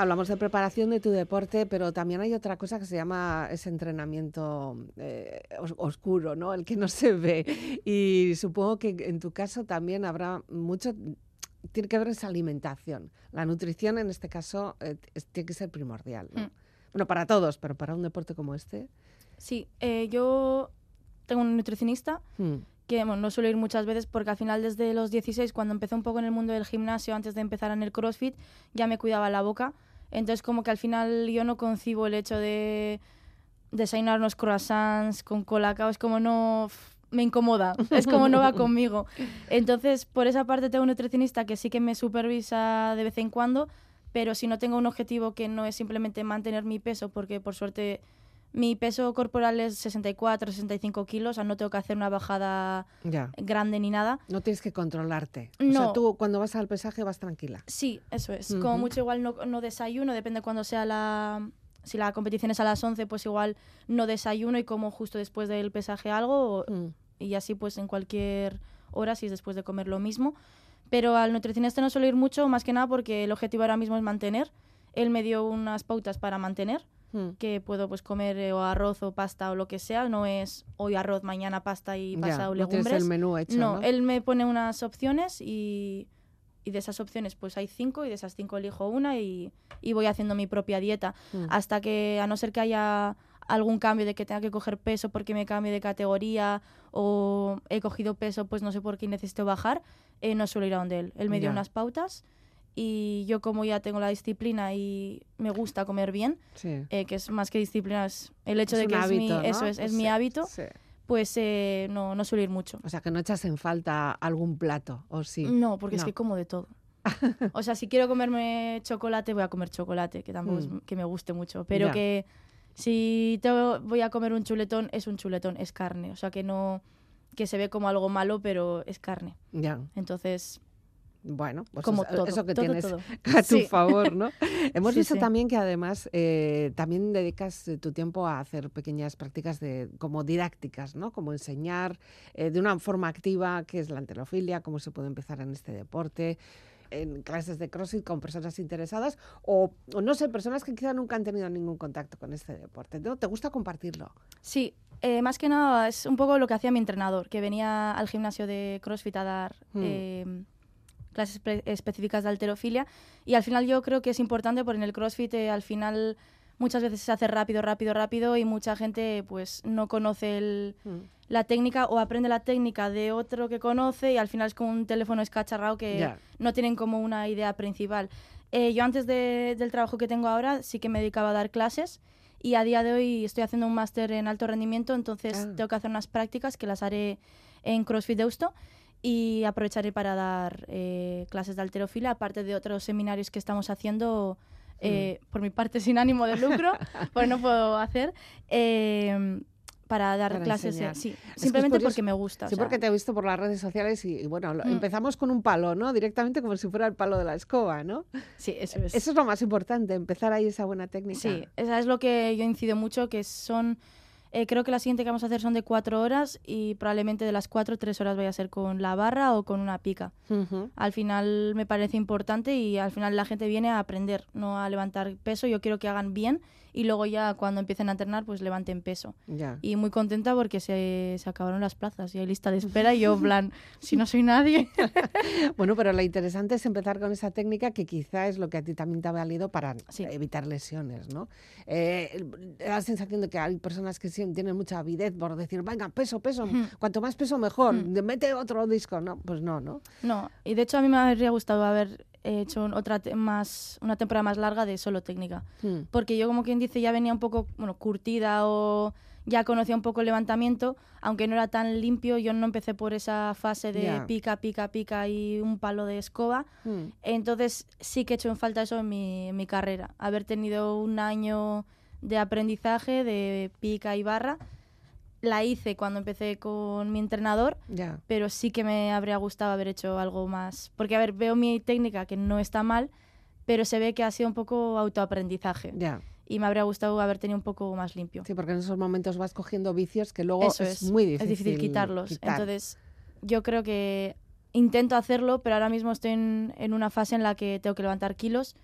Hablamos de preparación de tu deporte, pero también hay otra cosa que se llama ese entrenamiento eh, os- oscuro, ¿no? El que no se ve. Y supongo que en tu caso también habrá mucho, tiene que ver esa alimentación. La nutrición en este caso eh, tiene que ser primordial, ¿no? Mm. Bueno, para todos, pero para un deporte como este. Sí, eh, yo tengo un nutricionista mm, que bueno, no suelo ir muchas veces porque al final desde los 16, cuando empecé un poco en el mundo del gimnasio, antes de empezar en el CrossFit, ya me cuidaba la boca. Entonces como que al final yo no concibo el hecho de desayunar unos croissants con colacao, es como no... me incomoda, es como no va conmigo. Entonces, por esa parte tengo un nutricionista que sí que me supervisa de vez en cuando, pero si no tengo un objetivo que no es simplemente mantener mi peso, porque por suerte mi peso corporal es 64, 65 kilos, o sea, no tengo que hacer una bajada ya. grande ni nada. No tienes que controlarte. O sea, No. tú cuando vas al pesaje vas tranquila. Sí, eso es. Como Ujú. mucho igual no, no desayuno, depende cuando sea la... Si la competición es a las 11, pues igual no desayuno y como justo después del pesaje algo o- Mm, y así pues en cualquier hora si es después de comer lo mismo. Pero al nutricionista no suelo ir mucho, más que nada porque el objetivo ahora mismo es mantener. Él me dio unas pautas para mantener, mm. que puedo pues comer eh, o arroz o pasta o lo que sea, no es hoy arroz, mañana pasta y Ya, pasado no legumbres. el menú hecho, no, ¿no? él me pone unas opciones y, y de esas opciones pues hay cinco y de esas cinco elijo una y, y voy haciendo mi propia dieta Mm. hasta que a no ser que haya algún cambio de que tenga que coger peso porque me cambie de categoría o he cogido peso pues no sé por qué necesito bajar, eh, no suelo ir a donde él. Él me dio Ya. unas pautas y yo como ya tengo la disciplina y me gusta comer bien, Sí. eh, que es más que disciplina, es el hecho Es de que es mi, eso es, es Sí, mi hábito, sí. pues eh, no, no suelo ir mucho. O sea, que no echas en falta algún plato, ¿o sí? No, porque es que como de todo. o sea, si quiero comerme chocolate, voy a comer chocolate, que tampoco Mm. es que me guste mucho. Pero Ya. que si voy a comer un chuletón, es un chuletón, es carne. O sea, que no que se ve como algo malo, pero es carne. Ya. Entonces, Bueno, pues Como eso, todo, eso que todo, tienes todo. a tu Sí. favor, ¿no? Hemos Sí, visto sí. también que además eh, también dedicas eh, tu tiempo a hacer pequeñas prácticas de como didácticas, ¿no? Como enseñar eh, de una forma activa qué es la enterofilia, cómo se puede empezar en este deporte en clases de CrossFit con personas interesadas o, o no sé, personas que quizá nunca han tenido ningún contacto con este deporte. ¿no? ¿Te gusta compartirlo? Sí, eh, más que nada es un poco lo que hacía mi entrenador, que venía al gimnasio de CrossFit a dar Mm. eh, clases espe- específicas de alterofilia. Y al final yo creo que es importante porque en el CrossFit eh, al final muchas veces se hace rápido, rápido, rápido y mucha gente pues no conoce el- la técnica o aprende la técnica de otro que conoce y al final es como un teléfono escacharrado que Ya. no tienen como una idea principal. Eh, yo antes de- del trabajo que tengo ahora sí que me dedicaba a dar clases y a día de hoy estoy haciendo un máster en alto rendimiento, entonces Ah. tengo que hacer unas prácticas que las haré en CrossFit Deusto y aprovecharé para dar eh, clases de alterofilia, aparte de otros seminarios que estamos haciendo eh, por mi parte sin ánimo de lucro, pues no puedo hacer, eh, para dar Para clases, eh, sí, que es simplemente porque me gusta. o Sí, sea, porque te he visto por las redes sociales y, y bueno, lo- Mm. empezamos con un palo, ¿no? Directamente como si fuera el palo de la escoba, ¿no? sí, eso es. Eso es lo más importante, empezar ahí esa buena técnica. Sí, esa es lo que yo incido mucho, que son, eh, creo que la siguiente que vamos a hacer son de cuatro horas y probablemente de las cuatro, tres horas vaya a ser con la barra o con una pica. Al final me parece importante y al final la gente viene a aprender, no a levantar peso. Yo quiero que hagan bien y luego ya cuando empiecen a entrenar, pues levanten peso. Ya. Y muy contenta porque se, se acabaron las plazas y hay lista de espera y yo, plan, si no soy nadie. Bueno, pero lo interesante es empezar con esa técnica que quizá es lo que a ti también te ha valido para Sí. evitar lesiones, ¿no? Eh, la sensación de que hay personas que tienen mucha avidez por decir, venga, peso, peso, Ujú. cuanto más peso mejor, Mm. mete otro disco, ¿no? Pues no, ¿no? No, y de hecho a mí me habría gustado haber hecho un- otra más, una temporada más larga de solo técnica. Mm. porque yo como quien dice ya venía un poco bueno curtida o ya conocía un poco el levantamiento aunque no era tan limpio yo no empecé por esa fase de pica pica pica y un palo de escoba Mm. entonces sí que he hecho en falta eso en mi, en mi carrera haber tenido un año de aprendizaje de pica y barra la hice cuando empecé con mi entrenador pero sí que me habría gustado haber hecho algo más. Porque, a ver, veo mi técnica que no está mal, pero se ve que ha sido un poco autoaprendizaje. Y me habría gustado haber tenido un poco más limpio. sí, porque en esos momentos vas cogiendo vicios que luego Eso es, es, muy difícil, es difícil quitarlos. quitar. Entonces, yo creo que intento hacerlo, pero ahora mismo estoy en, en una fase en la que tengo que levantar kilos.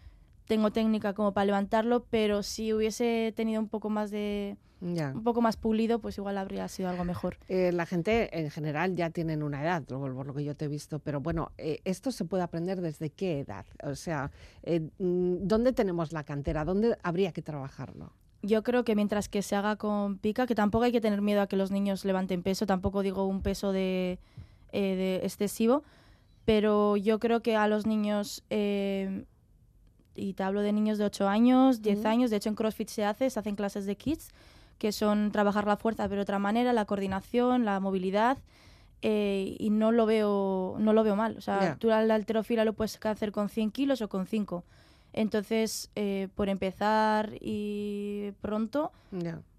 Tengo técnica como para levantarlo, pero si hubiese tenido un poco más de Ya. un poco más pulido, pues igual habría sido algo mejor. Eh, la gente en general ya tienen una edad, por lo que yo te he visto, pero bueno, eh, esto se puede aprender desde qué edad. O sea, eh, mm, ¿dónde tenemos la cantera? ¿Dónde habría que trabajarlo? Yo creo que mientras que se haga con pica, que tampoco hay que tener miedo a que los niños levanten peso, tampoco digo un peso de, eh, de excesivo, pero yo creo que a los niños, eh, y te hablo de niños de 8 años, 10 Ujú. años, de hecho en CrossFit se hace, se hacen clases de kids, que son trabajar la fuerza pero de otra manera, la coordinación, la movilidad, eh, y no lo veo no lo veo mal. O sea, Ya. tú la alterofila lo puedes hacer con 100 kilos o con 5. Entonces, eh, por empezar y pronto,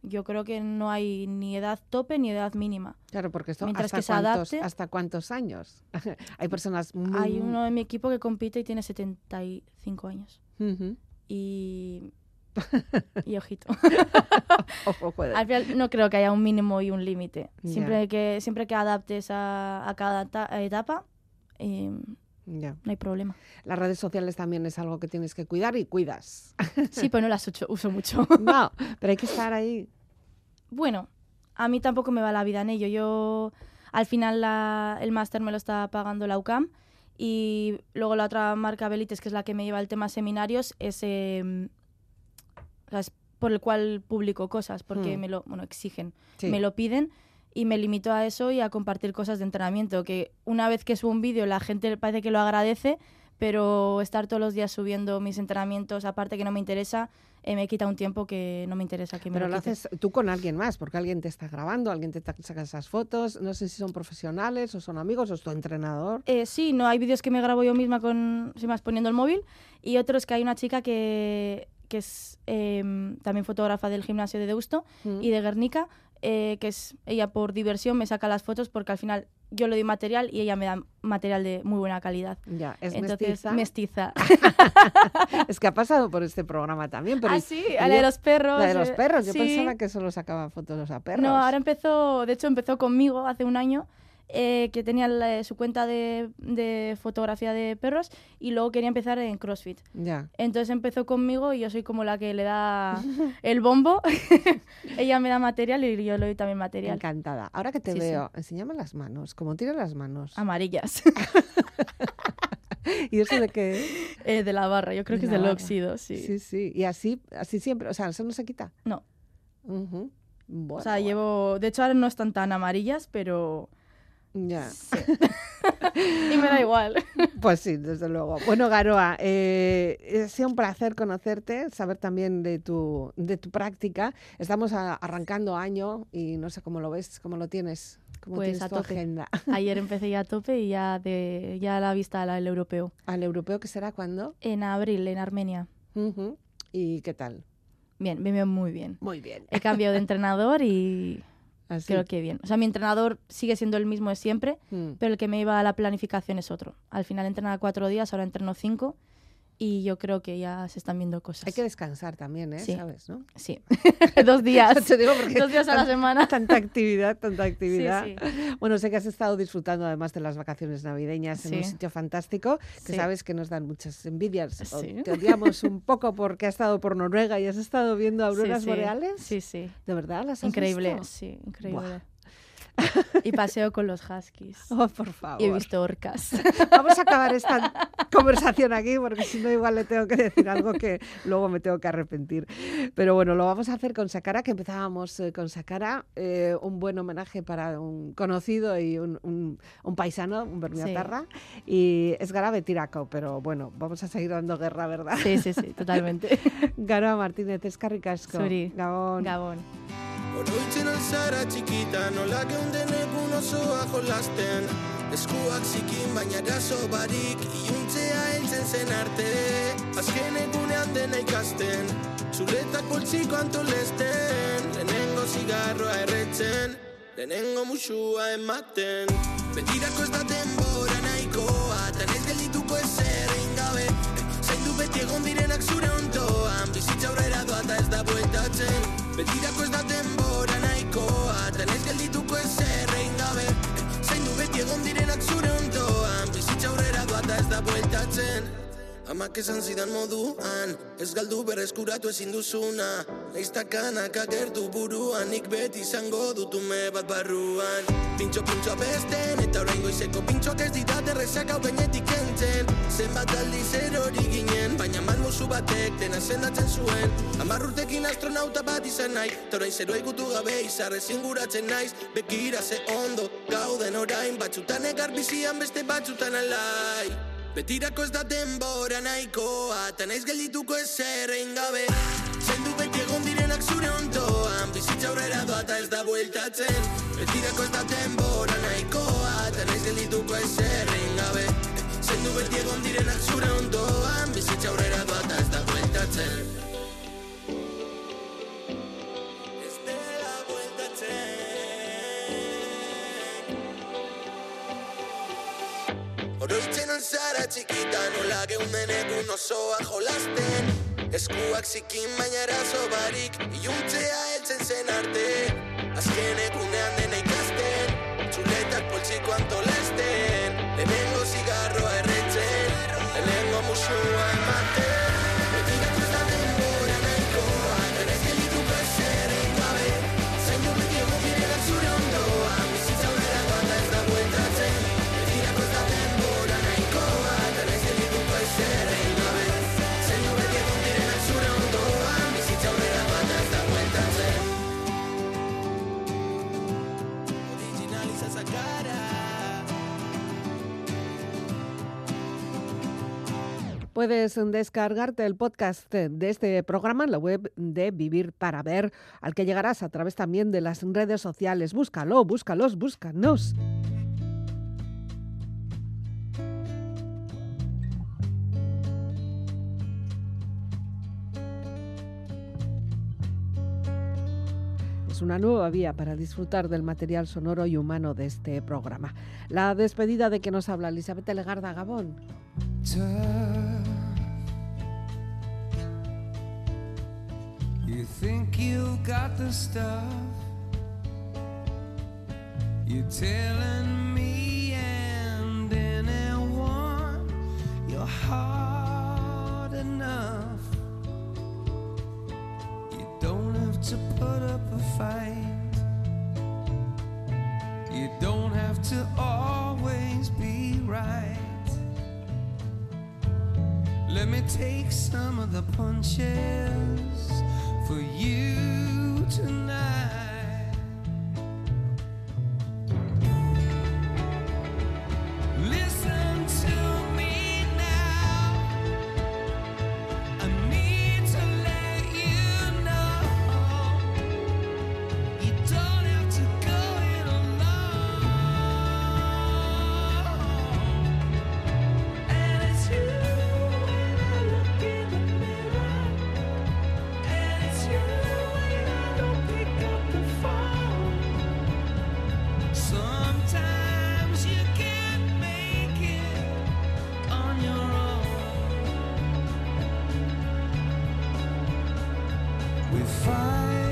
yo creo que no hay ni edad tope ni edad mínima. Claro, porque esto Mientras hasta, que se cuántos, adapte- hasta cuántos años. Hay personas muy... Hay uno en mi equipo que compite y tiene 75 años. Y, y ojito. Ojo. Al final no creo que haya un mínimo y un límite. Siempre que siempre que adaptes a, a cada ta- etapa, eh, no hay problema. Las redes sociales también es algo que tienes que cuidar y cuidas. Sí, pero no las uso, uso mucho. no, pero hay que estar ahí. Bueno, a mí tampoco me va la vida en ello. Yo, al final, la- el máster me lo está pagando la UCAM y luego la otra marca Belites, que es la que me lleva el tema seminarios, es, eh, o sea, es por el cual publico cosas, porque Hmm. me lo bueno, exigen, Sí. me lo piden y me limito a eso y a compartir cosas de entrenamiento, que una vez que subo un vídeo la gente parece que lo agradece, pero estar todos los días subiendo mis entrenamientos, aparte que no me interesa, eh, me quita un tiempo que no me interesa que me Pero lo lo haces tú con alguien más, porque alguien te está grabando, alguien te saca esas fotos. No sé si son profesionales o son amigos o es tu entrenador. Eh, sí, no, hay vídeos que me grabo yo misma con, sin más, poniendo el móvil y otros que hay una chica que, que es em, también fotógrafa del gimnasio de Deusto Mm. y de Guernica, eh, que es ella por diversión me saca las fotos porque al final yo le doy material y ella me da material de muy buena calidad. Ya, es Entonces, mestiza. mestiza. es que ha pasado por este programa también. Pero ah, sí, la de los perros. La de los eh, perros. Yo sí. pensaba que solo sacaba fotos a perros. No, ahora empezó, de hecho empezó conmigo hace un año, eh, que tenía la- su cuenta de, de fotografía de perros y luego quería empezar en CrossFit. Ya. Entonces empezó conmigo y yo soy como la que le da el bombo. Ella me da material y yo le doy también material. Encantada. Ahora que te Sí, sí. veo, enséñame las manos. ¿Cómo tiras las manos? Amarillas. ¿Y eso de qué? Eh, de la barra, yo creo De que es del barra. óxido, sí. Sí, sí. Y así, así siempre. O sea, eso no se quita. No. Bueno, o sea, llevo. De hecho, ahora no están tan amarillas, pero. Ya. sí. y me da igual. Pues sí, desde luego. Bueno, Garoa, eh, ha sido un placer conocerte, saber también de tu, de tu práctica. Estamos a- arrancando año y no sé cómo lo ves, cómo lo tienes, cómo Pues tienes a tu tope. agenda. Ayer empecé ya a tope y ya, de, ya a la vista al europeo. ¿Al europeo que será cuándo? En abril, en Armenia. ¿Y qué tal? Bien, me veo muy bien. Muy bien. He cambiado de entrenador y Así. creo que bien. O sea, mi entrenador sigue siendo el mismo de siempre, Mm. pero el que me iba a la planificación es otro. Al final entrenaba cuatro días, ahora entreno cinco y yo creo que ya se están viendo cosas. Hay que descansar también, ¿eh? Sí. ¿Sabes, no? Sí, dos días. Te digo porque Dos días a la semana. Tanta actividad, tanta actividad. sí. Bueno, sé que has estado disfrutando además de las vacaciones navideñas en un Sí. sitio fantástico, que Sí. sabes que nos dan muchas envidias. o Sí. te odiamos un poco porque has estado por Noruega y has estado viendo Sí, auroras sí. boreales. Sí, sí. ¿De verdad las has Increíble, visto? sí, increíble. Y paseo con los huskies. Oh, por favor. Y he visto orcas. Vamos a acabar esta conversación aquí porque si no igual le tengo que decir algo que luego me tengo que arrepentir. Pero bueno, lo vamos a hacer con Sakara, que empezábamos eh, con Sakara, eh, un buen homenaje para un conocido y un, un- un paisano, un bermiatarra, y es Garabe Tiraco, pero bueno, vamos a seguir dando guerra, ¿verdad? Sí, sí, sí, totalmente. Gara Martínez. Gabon. Gabón. Nola geunden egun osoa jolasten Eskuak zikin baina gaso barik. Iuntzea heltzen zen arte. Azken egunean dena ikasten. Zuretak poltsiko antolesten. Lehenengo zigarroa erretzen. Lehenengo musua ematen. Betirako ez da denbora nahikoa. Tan ez geldituko ezer egin gabe. Zaindu beti egon direnak zure ondoan. Bizitza aurrera doa eta ez da bueltatzen. Betirako ez da denbora nahikoa. Tan ez geldituko direnak zure ondoan. Bizitza aurrera doa eta ez da bueltatzen Amak esan zidan moduan Ez galdu berreskuratu ezin duzuna. Neiztakanak agertu buruan Nik beti izango dutume bat barruan. Pintxo pintxo besten Eta orain goizeko pintxoak ez ditat errezak hau gainetik kentzen. Zenbat aldiz erori ginen Baina malmuzu batek dena sendatzen zuen. Amar astronauta bat izan nahi Ta orain zeroa ikutu gabe izarrez inguratzen naiz. Bekira ze ondo gauden orain Batzutan egar bizian beste batzutan alai Betirako ez da denbora nahikoa Ta naiz geldituko ezer egin gabe. Zendu beti egon direnak zure ondoan Bizitza aurrera doa eta ez da bueltatzen. Betirako ez da denbora nahikoa Ta naiz geldituko ezer egin gabe. Zendu beti egon direnak zure ondoan Bizitza aurrera doa eta ez da bueltatzen Oroitzen alzara txikita nola geunden egun osoa jolasten. Eskuak zikin baina eraso barik Iuntzea heltzen zen arte. Azken egunean dena ikasten Txuletak poltsiko antolesten Puedes descargarte el podcast de este programa en la web de Vivir para Ver, al que llegarás a través también de las redes sociales. Búscalo, búscalos, búscanos. Es una nueva vía para disfrutar del material sonoro y humano de este programa. La despedida de que nos habla Elizabeth Legarda Gabón. Think you've got the stuff. You're telling me and anyone you're hard enough. You don't have to put up a fight. You don't have to always be right. Let me take some of the punches for you tonight. we find